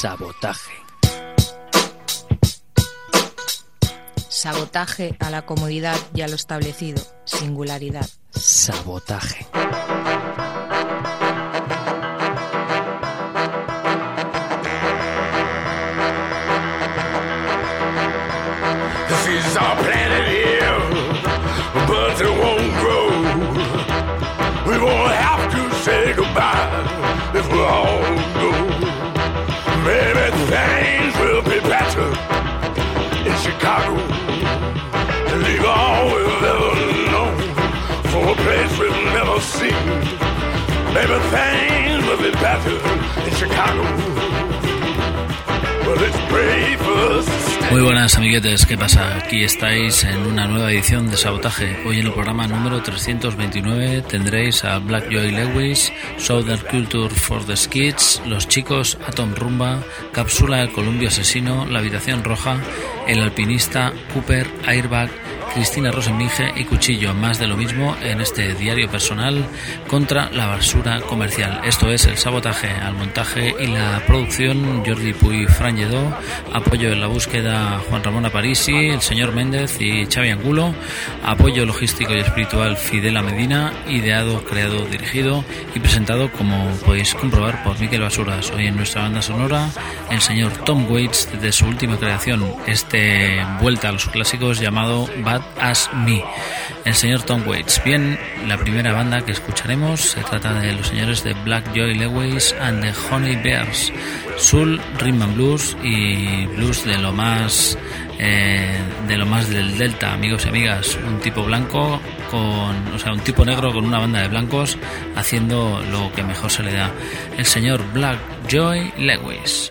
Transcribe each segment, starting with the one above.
Sabotaje. Sabotaje a la comodidad y a lo establecido. Singularidad. Sabotaje. This is our planet here, but it won't grow. We won't have to say goodbye if we all In Chicago. It's brave for us. Muy buenas amiguetes, ¿qué pasa? Aquí estáis en una nueva edición de Sabotaje. Hoy en el programa número 329 tendréis a Black Joy Lewis, Southern Culture for the Skids, Los Chicos, Atom Rumba, Cápsula El Columbio Asesino, La Habitación Roja, El Alpinista, Cooper, Airbag, Cristina Rosenminge y Cuchillo, más de lo mismo en este diario personal contra la basura comercial. Esto es el sabotaje al montaje y la producción Jordi Puy Franjedó, apoyo en la búsqueda Juan Ramón Aparisi, el señor Méndez y Xavi Angulo, apoyo logístico y espiritual Fidela Medina, ideado, creado, dirigido y presentado como podéis comprobar por Miquel Basuras. Hoy en nuestra banda sonora el señor Tom Waits de su última creación, este vuelta a los clásicos llamado Bad As Me, el señor Tom Waits. Bien, la primera banda que escucharemos se trata de los señores de Black Joy Lewis and the Honey Bears, Soul, Rhythm and Blues y blues de lo más eh, de lo más del Delta, amigos y amigas, un tipo blanco con, o sea, un tipo negro con una banda de blancos haciendo lo que mejor se le da, el señor Black Joy Lewis.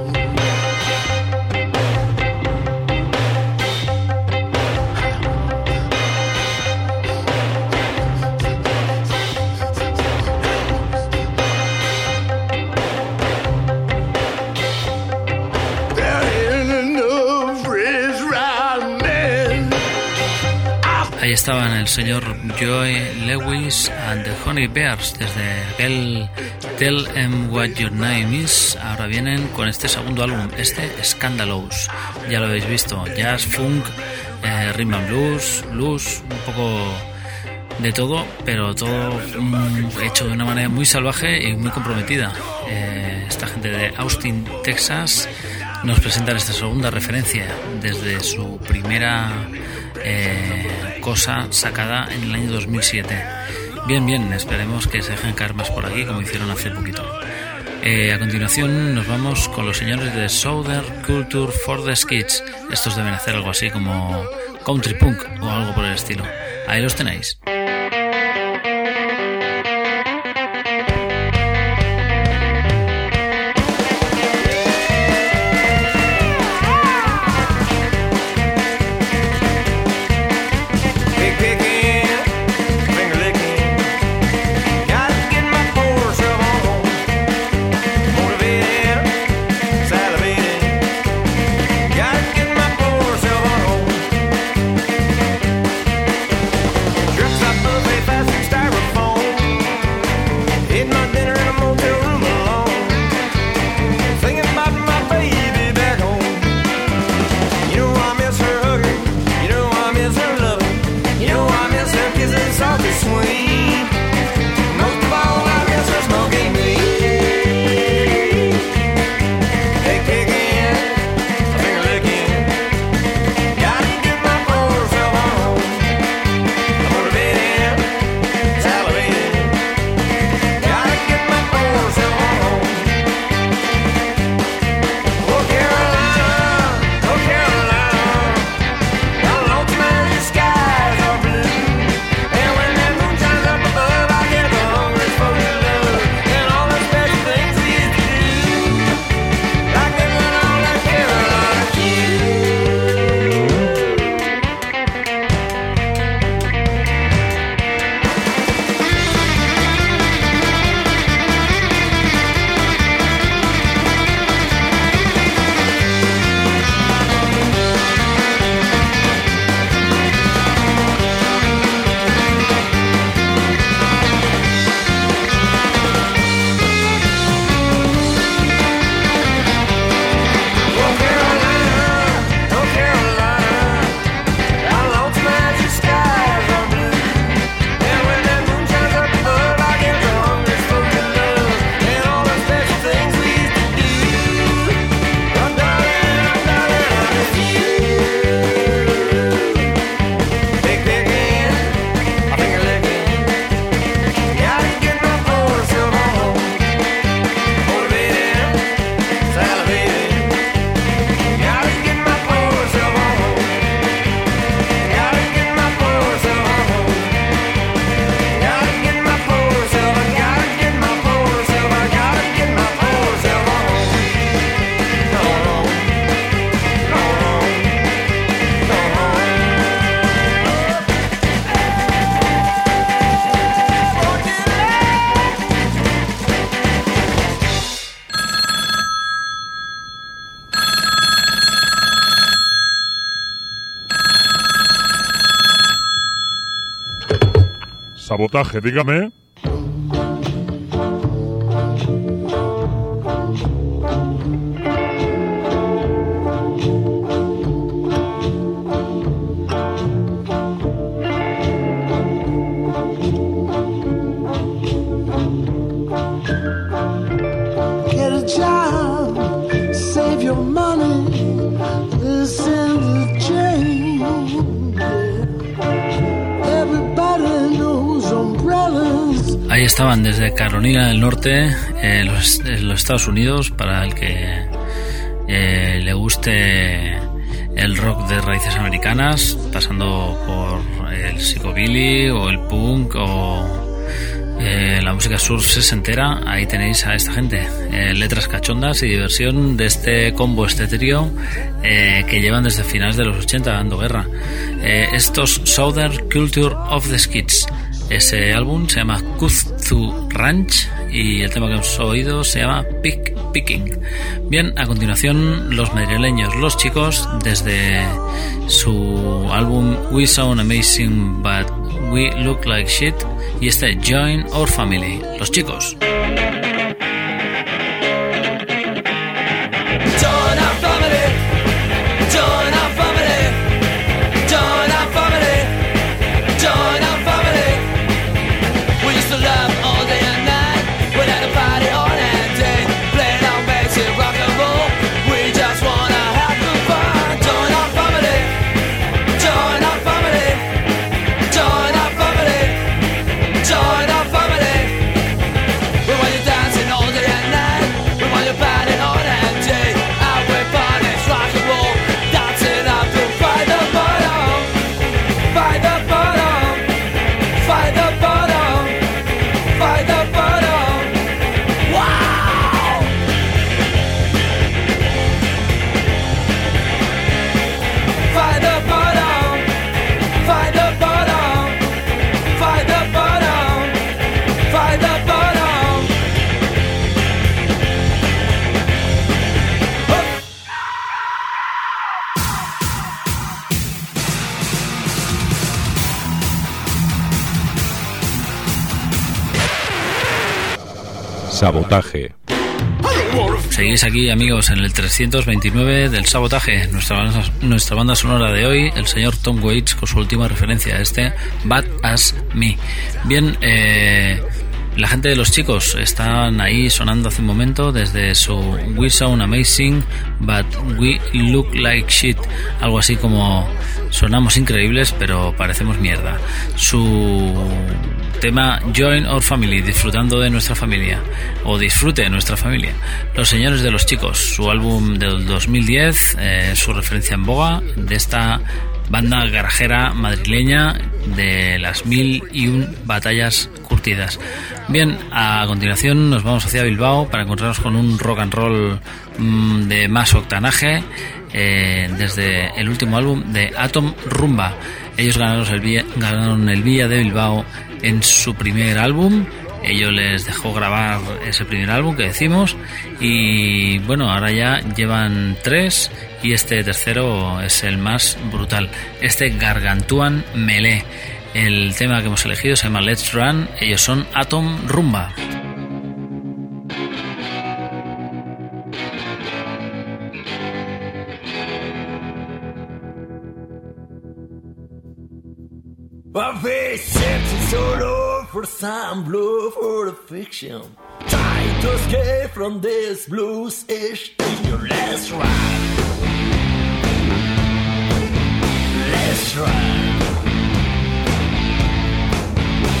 Estaban el señor Joy Lewis and the Honey Bears desde aquel Tell Em What Your Name Is. Ahora vienen con este segundo álbum, este Scandalous. Ya lo habéis visto, jazz, funk, eh, rhythm and blues, blues, un poco de todo, pero todo mm, hecho de una manera muy salvaje y muy comprometida. Eh, esta gente de Austin, Texas, nos presentan esta segunda referencia desde su primera eh, cosa sacada en el año 2007. Bien, bien, esperemos que se dejen caer más por aquí como hicieron hace poquito. Eh, a continuación nos vamos con los señores de Southern Culture for the Kids. Estos deben hacer algo así como country punk o algo por el estilo. Ahí los tenéis. Sabotaje, dígame. Estaban desde Carolina del Norte, eh, los, de los Estados Unidos, para el que eh, le guste el rock de raíces americanas, pasando por el psicobilly o el punk o eh, la música surf sesentera, ahí tenéis a esta gente. Eh, letras cachondas y diversión de este combo, este trío eh, que llevan desde finales de los 80 dando guerra. Eh, estos Southern Culture of the Skids. Ese álbum se llama Ranch y el tema que hemos oído se llama Pick Picking. Bien, a continuación los madrileños, los chicos, desde su álbum We Sound Amazing But We Look Like Shit y este Join Our Family, los chicos. Aquí, amigos, en el 329 del Sabotaje, nuestra nuestra banda sonora de hoy, el señor Tom Waits, con su última referencia este Bad As Me. Bien, eh, la gente de los chicos están ahí sonando hace un momento desde su We Sound Amazing, but we look like shit. Algo así como sonamos increíbles, pero parecemos mierda. Su tema Join Our Family, disfrutando de nuestra familia, o disfrute de nuestra familia. Los señores de los chicos, su álbum del 2010, eh, su referencia en boga de esta banda garajera madrileña de las mil y un batallas curtidas. Bien, a continuación nos vamos hacia Bilbao para encontrarnos con un rock and roll mm, de más octanaje eh, desde el último álbum de Atom Rumba. Ellos ganaron el, Villa, ganaron el Villa de Bilbao en su primer álbum. Ellos les dejó grabar ese primer álbum que decimos y bueno, ahora ya llevan tres y este tercero es el más brutal. Este Gargantuan Melee. El tema que hemos elegido se llama Let's Run. Ellos son Atom Rumba. For some blue for the fiction. Trying to escape from this blues ish in your last ride. Let's ride.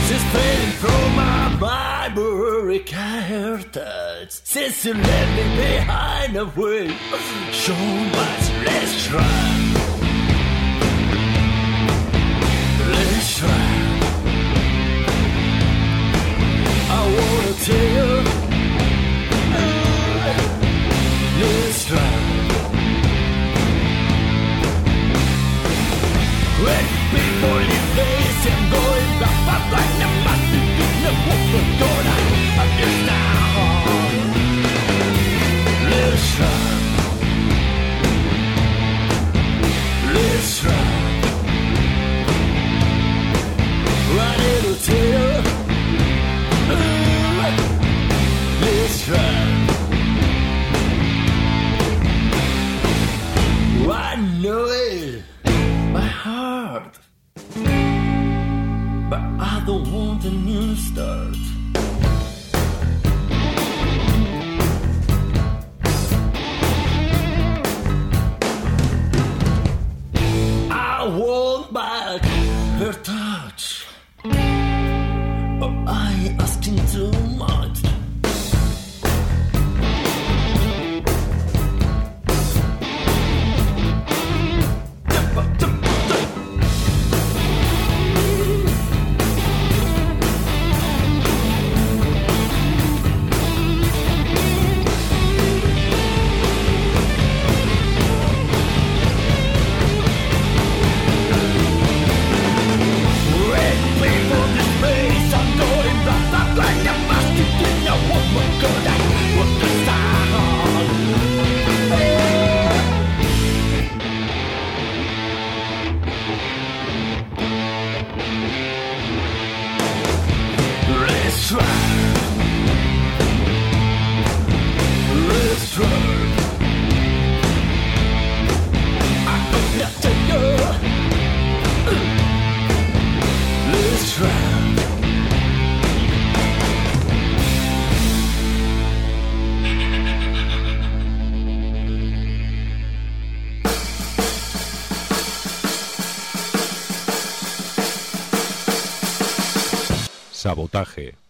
She's fading from my library heritage. Since you left me behind away, so much let's try. Wanna tell you. Let's try. When people in face and going back, back, back, back, back, no open door, Sabotaje.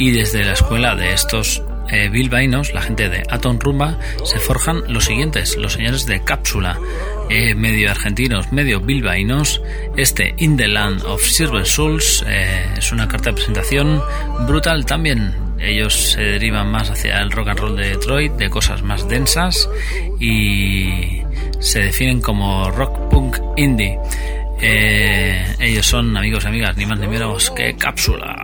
y desde la escuela de estos eh, bilbaínos, la gente de Aton Rumba, se forjan los siguientes, los señores de Cápsula, eh, medio argentinos, medio bilbaínos, este In the Land of Silver Souls eh, es una carta de presentación brutal también. Ellos se derivan más hacia el rock and roll de Detroit, de cosas más densas y se definen como rock punk indie. ellos son amigos y amigas, ni más ni menos que cápsula.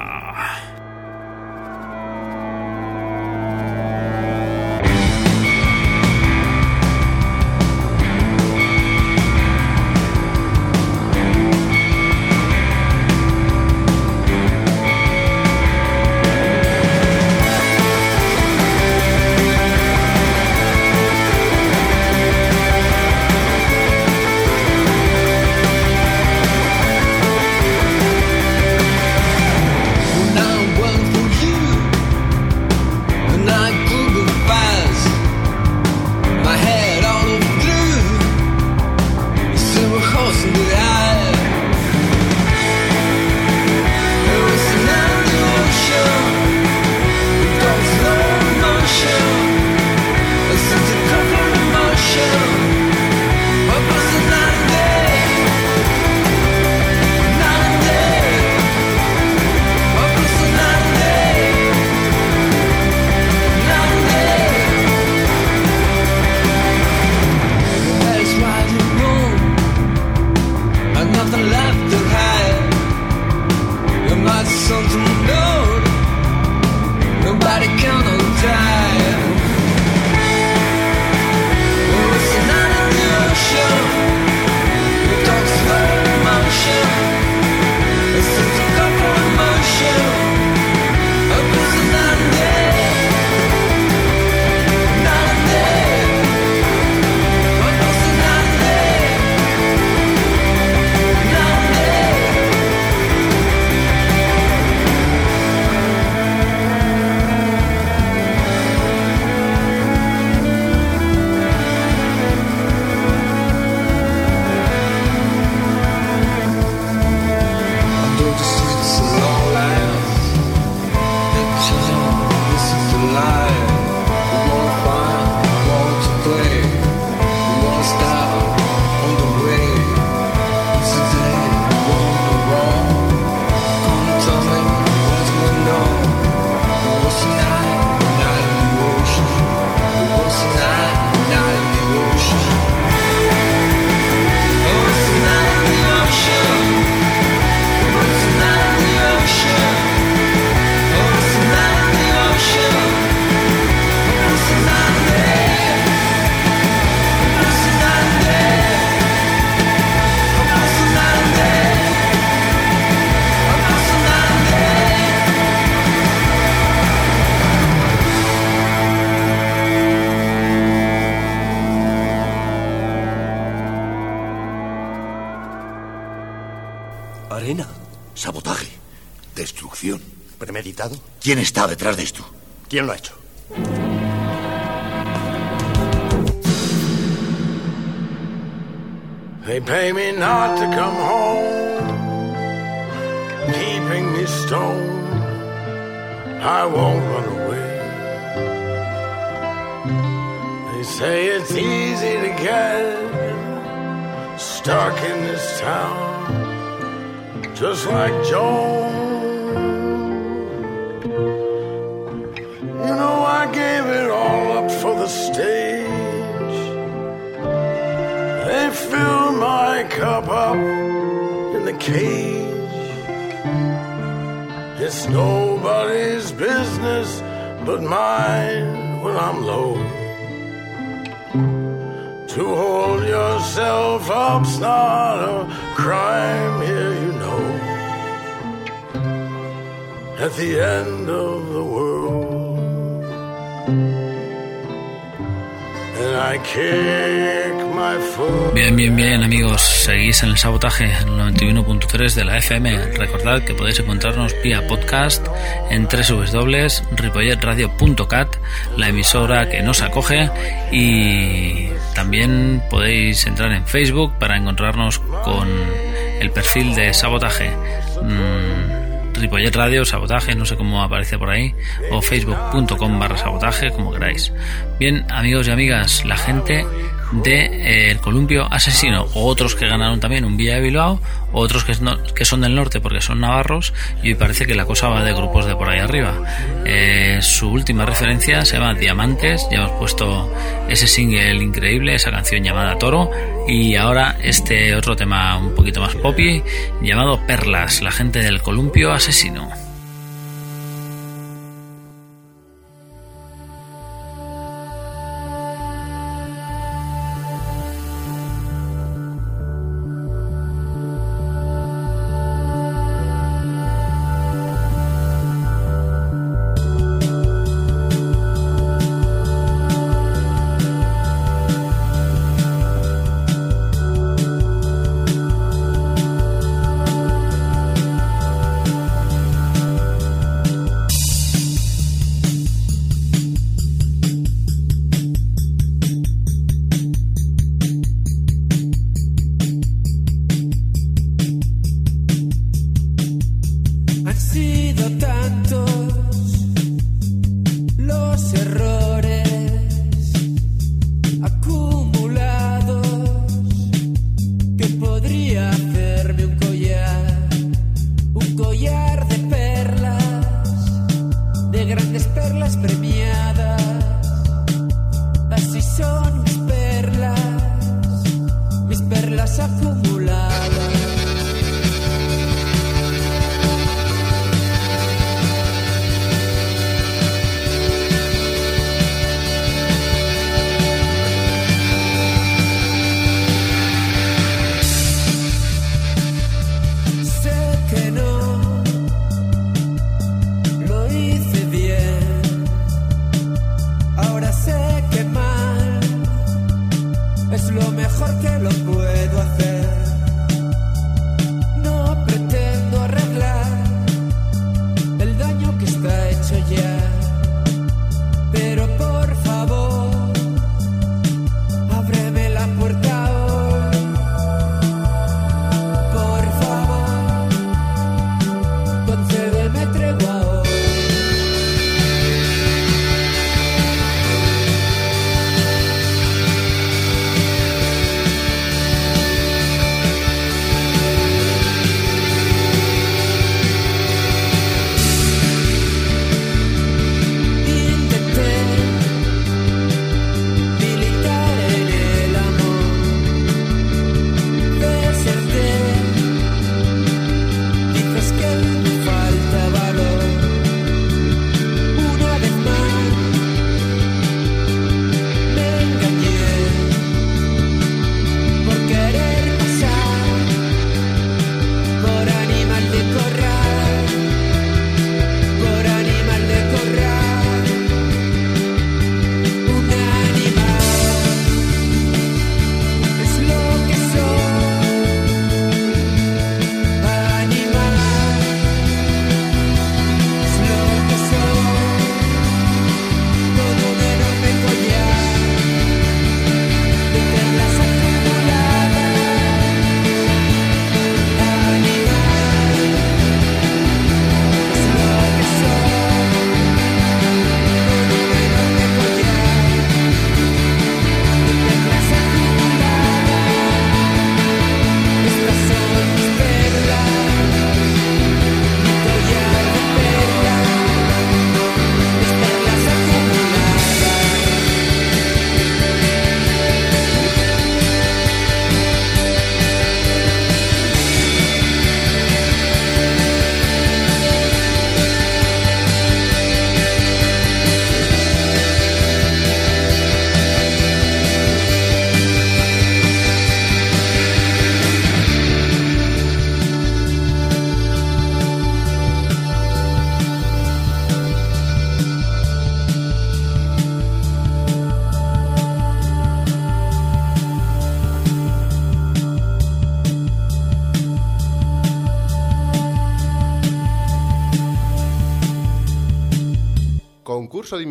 ¿Quién está detrás de esto? ¿Quién lo ha hecho? They pay me not to come home, keeping me stoned. I won't run away. They say it's easy to get stuck in this town, just like Joan. Cage. It's nobody's business but mine when I'm low. To hold yourself up's not a crime here, you know. At the end of the world, Bien, bien, bien, amigos. Seguís en el sabotaje en el 91.3 de la FM. Recordad que podéis encontrarnos vía podcast en www.ripolletradio.cat, la emisora que nos acoge. Y también podéis entrar en Facebook para encontrarnos con el perfil de sabotaje. Mm, Ripollet Radio, sabotaje, no sé cómo aparece por ahí, o facebook.com barra sabotaje, como queráis. Bien, amigos y amigas, la gente de eh, El Columpio Asesino, o otros que ganaron también un Villa de Bilbao, o otros que, que son del norte porque son navarros, y hoy parece que la cosa va de grupos de por ahí arriba. Eh, su última referencia se llama Diamantes, ya hemos puesto ese single increíble, esa canción llamada Toro, y ahora este otro tema un poquito más poppy, llamado Perlas, la gente del Columpio Asesino. yeah.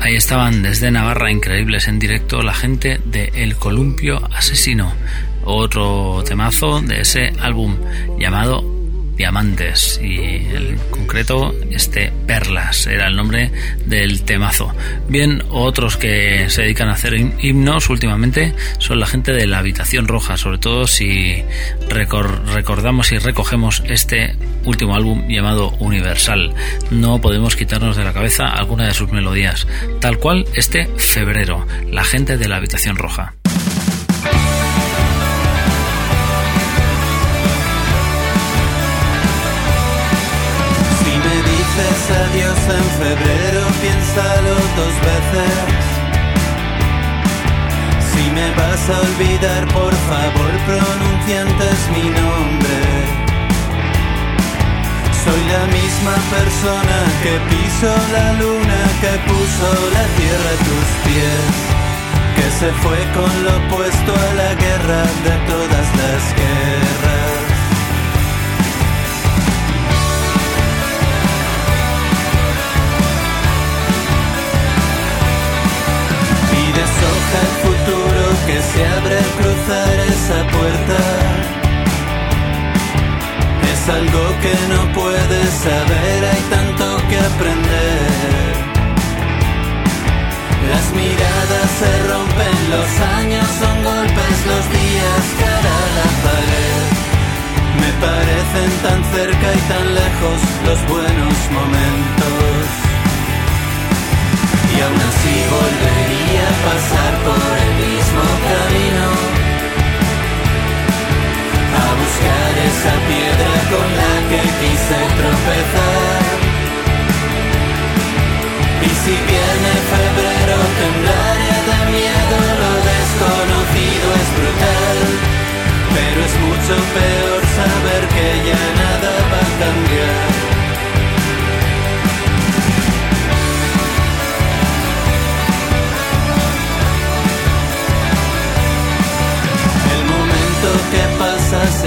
Ahí estaban desde Navarra increíbles en directo la gente de El Columpio Asesino, otro temazo de ese álbum llamado Diamantes y en concreto este Perlas era el nombre del temazo. Bien, otros que se dedican a hacer himnos últimamente son la gente de la Habitación Roja, sobre todo si recor recordamos y recogemos este último álbum llamado Universal. No podemos quitarnos de la cabeza alguna de sus melodías, tal cual este febrero, la gente de la Habitación Roja. En febrero, piénsalo dos veces. Si me vas a olvidar, por favor, pronuncia antes mi nombre. Soy la misma persona que pisó la luna, que puso la tierra a tus pies, que se fue con lo opuesto a la guerra de todas las guerras. Se abre cruzar esa puerta. Es algo que no puedes saber, hay tanto que aprender. Las miradas se rompen, los años son golpes, los días cara a la pared. Me parecen tan cerca y tan lejos los buenos momentos. Y aún así volvería a pasar por el mismo camino. A buscar esa piedra con la que quise tropezar. Y si viene febrero temblaré de miedo Lo desconocido es brutal. Pero es mucho peor saber que ya nada va a cambiar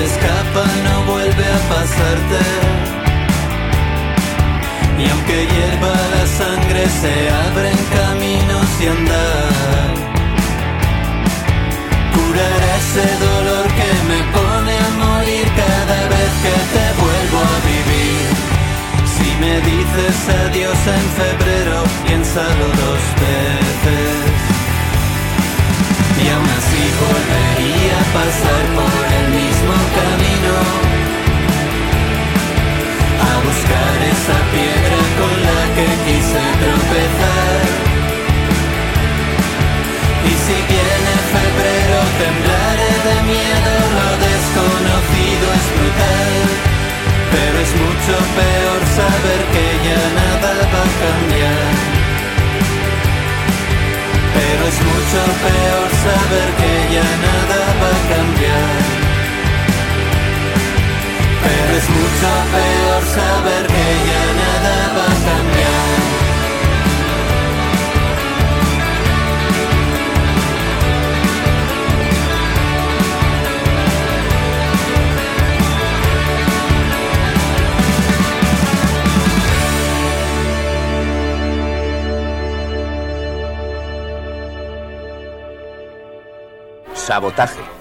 escapa, no vuelve a pasarte. Y aunque hierva la sangre, se abren caminos y andar. Curará ese dolor que me pone a morir cada vez que te vuelvo a vivir. Si me dices adiós en febrero, piénsalo dos veces. Y aún así volvería a pasar por esa piedra con la que quise tropezar. Y si viene febrero temblaré de miedo Lo desconocido es brutal. Pero es mucho peor saber que ya nada va a cambiar. Pero es mucho peor saber que ya nada va a cambiar. Pero es mucho peor saber que ya nada va a cambiar. Sabotaje.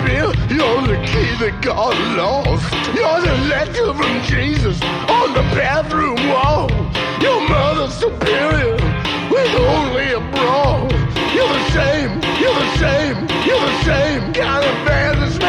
the key that got lost. You're the letter from Jesus on the bathroom wall. Your mother superior with only a brawl. You're the same. You're the same. You're the same kind of bad as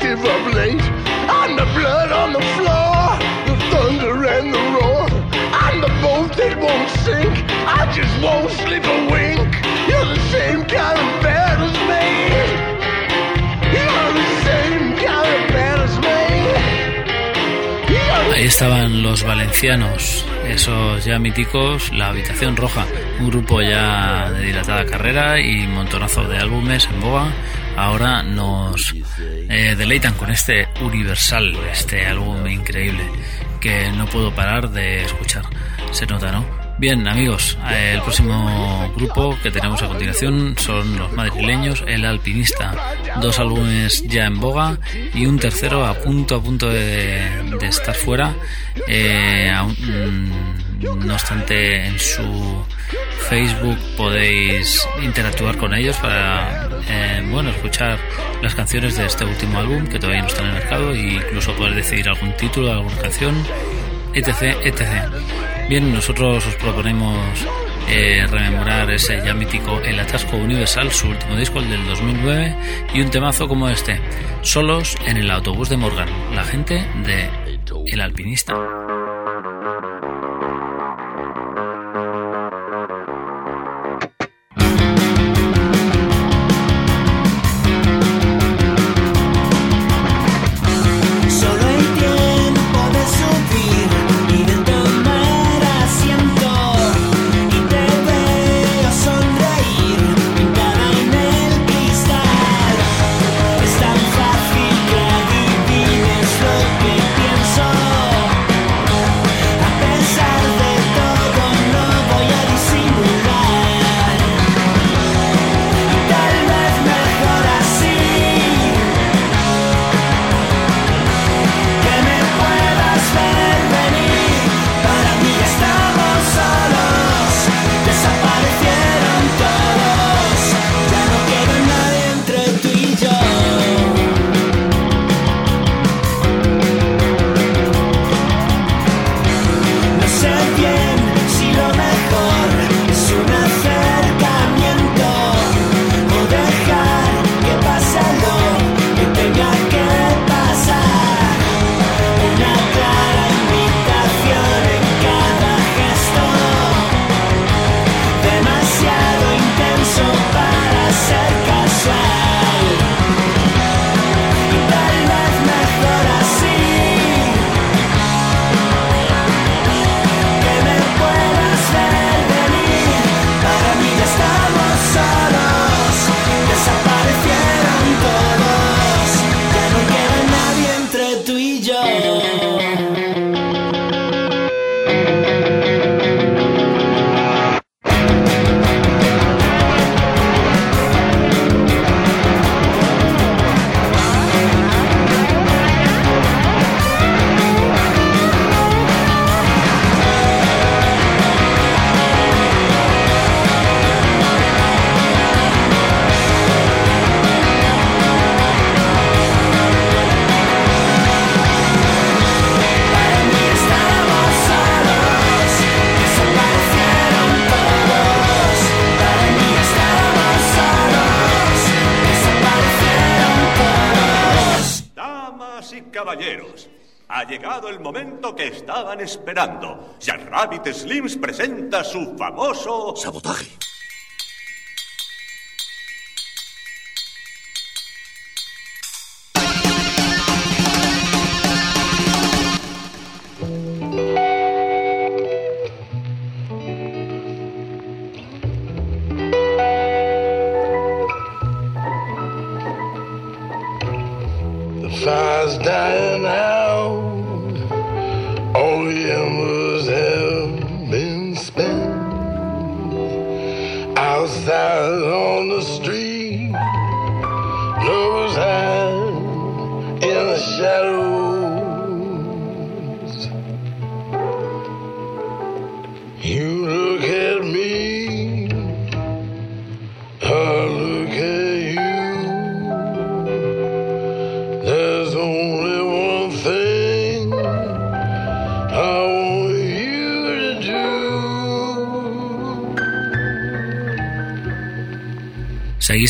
detective of late. I'm the blood on the floor, the thunder and the roar. I'm the boat that won't sink. I just won't sleep a wink. You're the same kind of bad as me. You're the same kind of bad as me. You're Ahí estaban los valencianos, esos ya míticos, La Habitación Roja, un grupo ya de dilatada carrera y montonazo de álbumes en boga. Ahora nos eh, deleitan con este Universal, este álbum increíble que no puedo parar de escuchar. Se nota, ¿no? Bien, amigos, eh, el próximo grupo que tenemos a continuación son los madrileños El Alpinista. Dos álbumes ya en boga y un tercero a punto a punto de, de estar fuera. Eh, aún, mm, no obstante, en su Facebook podéis interactuar con ellos para eh, bueno escuchar las canciones de este último álbum que todavía no está en el mercado e incluso poder decidir algún título, alguna canción, etc, etc. Bien, nosotros os proponemos eh, rememorar ese ya mítico El Atasco Universal, su último disco, el del 2009, y un temazo como este, Solos en el autobús de Morgan, la gente de El Alpinista. El momento que estaban esperando. Jack Rabbit Slims presenta su famoso... Sabotaje.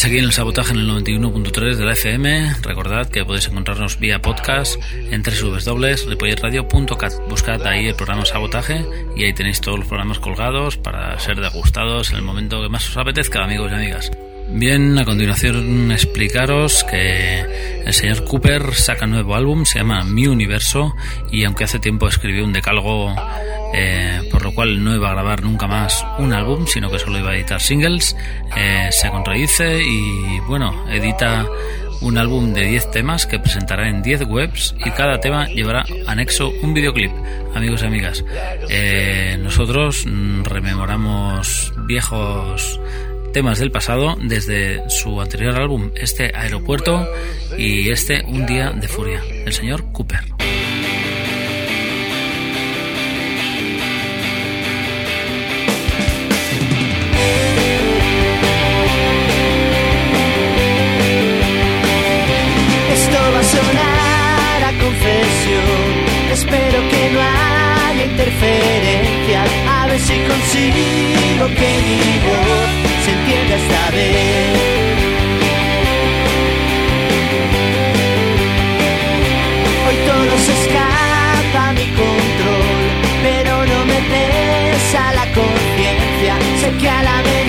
Seguís aquí en el sabotaje en el 91.3 de la FM. Recordad que podéis encontrarnos vía podcast en www.ripolletradio.cat. Buscad ahí el programa Sabotaje y ahí tenéis todos los programas colgados para ser degustados en el momento que más os apetezca, amigos y amigas. Bien, a continuación explicaros que el señor Cooper saca un nuevo álbum, se llama Mi Universo, y aunque hace tiempo escribió un decálogo eh, por lo cual no iba a grabar nunca más un álbum, sino que solo iba a editar singles, eh, se contradice y bueno, edita un álbum de 10 temas que presentará en 10 webs y cada tema llevará anexo un videoclip. Amigos y amigas, eh, nosotros mm, rememoramos viejos temas del pasado desde su anterior álbum, este Aeropuerto y este Un Día de Furia, el señor Cooper. Esto va a sonar a confesión. Espero que no haya interferencia. A ver si consigo que mi se entienda esta vez. Hoy todo se escapa a mi control, pero no me pesa la conciencia. Sé que a la menor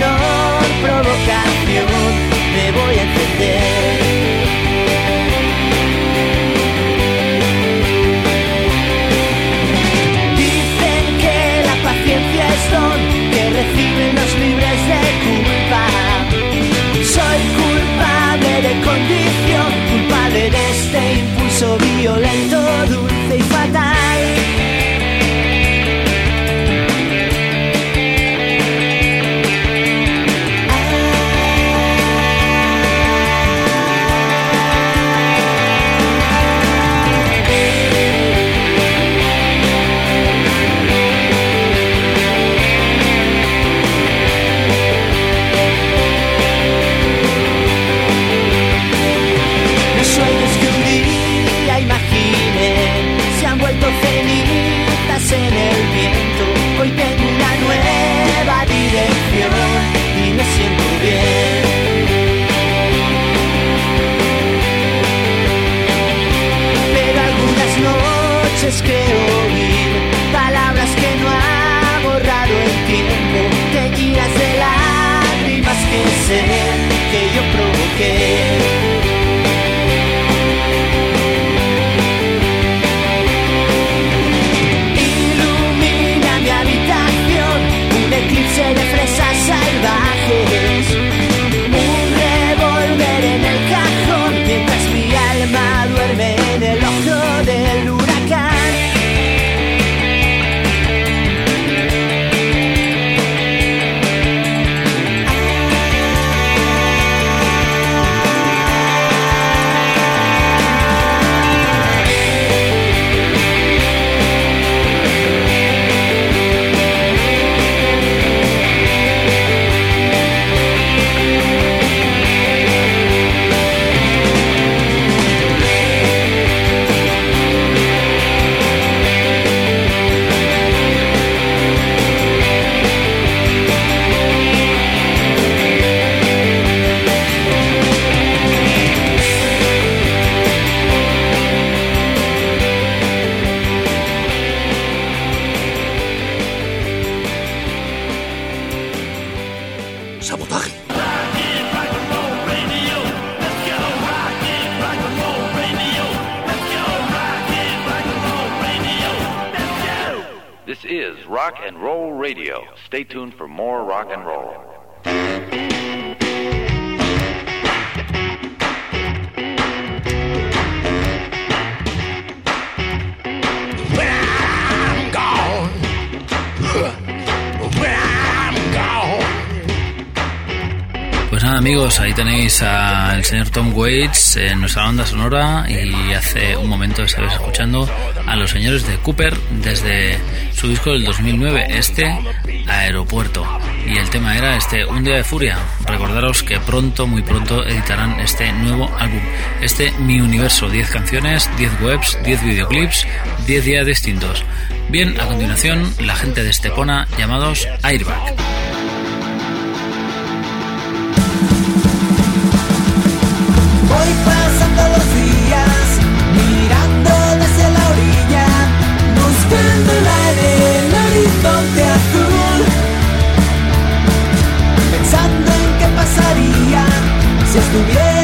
Radio. Stay tuned for more rock and roll. Pues nada, amigos, ahí tenéis al señor Tom Waits en nuestra banda sonora y hace un momento estabais escuchando a los señores de Cooper desde su disco del 2009, este Aeropuerto. Y el tema era este Un día de furia. Recordaros que pronto, muy pronto, editarán este nuevo álbum, este Mi Universo, 10 canciones, 10 webs, 10 videoclips, 10 días distintos. Bien, a continuación, la gente de Estepona llamados Airbag. Si estuviera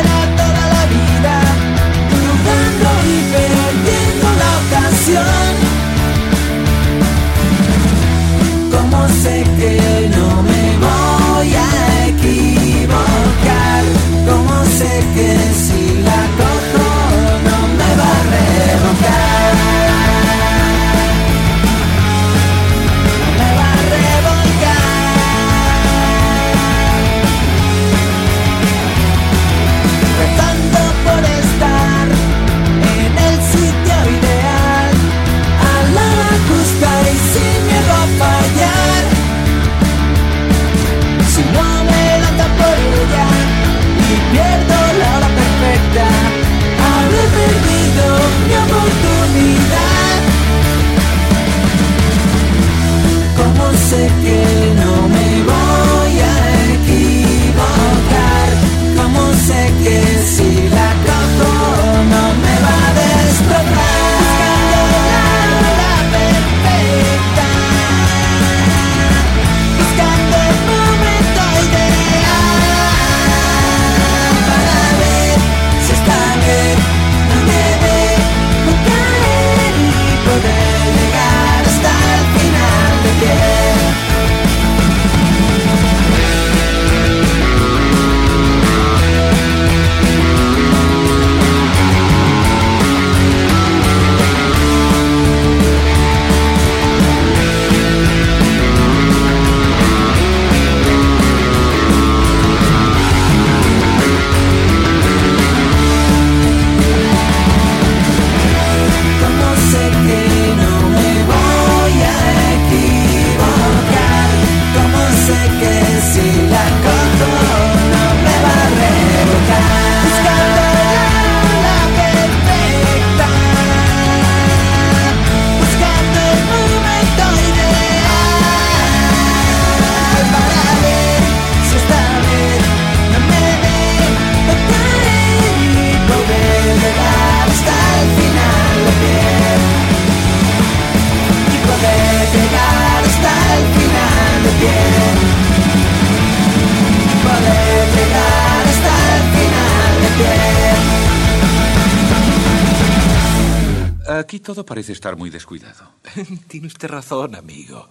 Aquí todo parece estar muy descuidado. Tiene usted razón, amigo.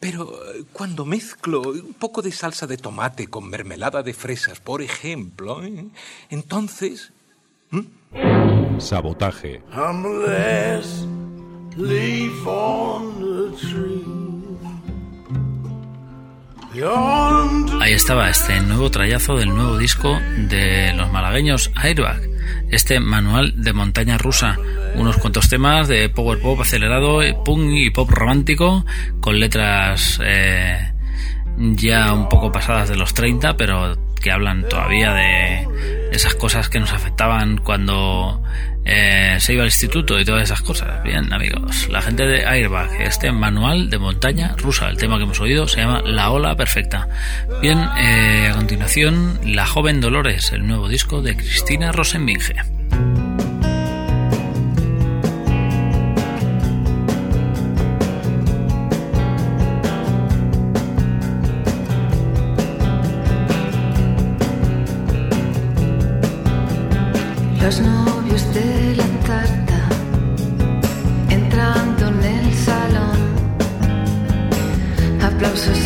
Pero eh, cuando mezclo un poco de salsa de tomate con mermelada de fresas, por ejemplo, ¿eh? entonces... Sabotaje. I'm the last leaf on the tree. The autumn Ahí estaba este nuevo trayazo del nuevo disco de los malagueños Airbag, este manual de montaña rusa, unos cuantos temas de power pop acelerado, punk y pop romántico, con letras eh, ya un poco pasadas de los 30, pero que hablan todavía de esas cosas que nos afectaban cuando eh, se iba al instituto y todas esas cosas. Bien, amigos, la gente de Airbag, este manual de montaña rusa, el tema que hemos oído se llama La Ola Perfecta. Bien, eh, a continuación, La Joven Dolores, el nuevo disco de Cristina Rosenbinge. Los novios de la carta entrando en el salón, aplausos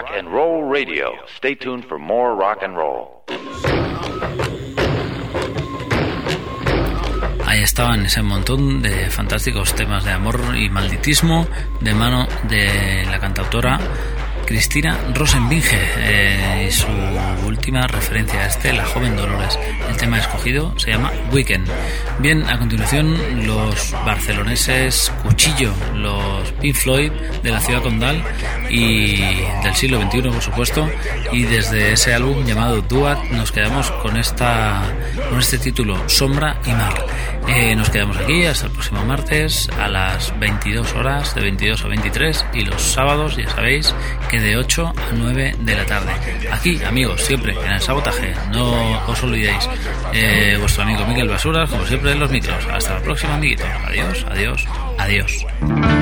Rock and Roll Radio. Stay tuned for more rock and roll. Ahí estaban ese montón de fantásticos temas de amor y malditismo de mano de la cantautora Cristina Rosenbinge eh, y su última referencia a este, La joven Dolores. El tema escogido se llama Weekend. Bien, a continuación los barceloneses Cuchillo, los Pink Floyd de la ciudad condal y del siglo XXI, por supuesto. Y desde ese álbum llamado Duat nos quedamos con esta con este título Sombra y Mar. Eh, nos quedamos aquí hasta el próximo martes a las 22 horas, de 22 a 23, y los sábados, ya sabéis, que de 8 a 9 de la tarde. Aquí, amigos, siempre en el sabotaje, no os olvidéis. Eh, vuestro amigo Miguel Basuras, como siempre, en los micros. Hasta la próxima, amiguitos. Adiós, adiós, adiós.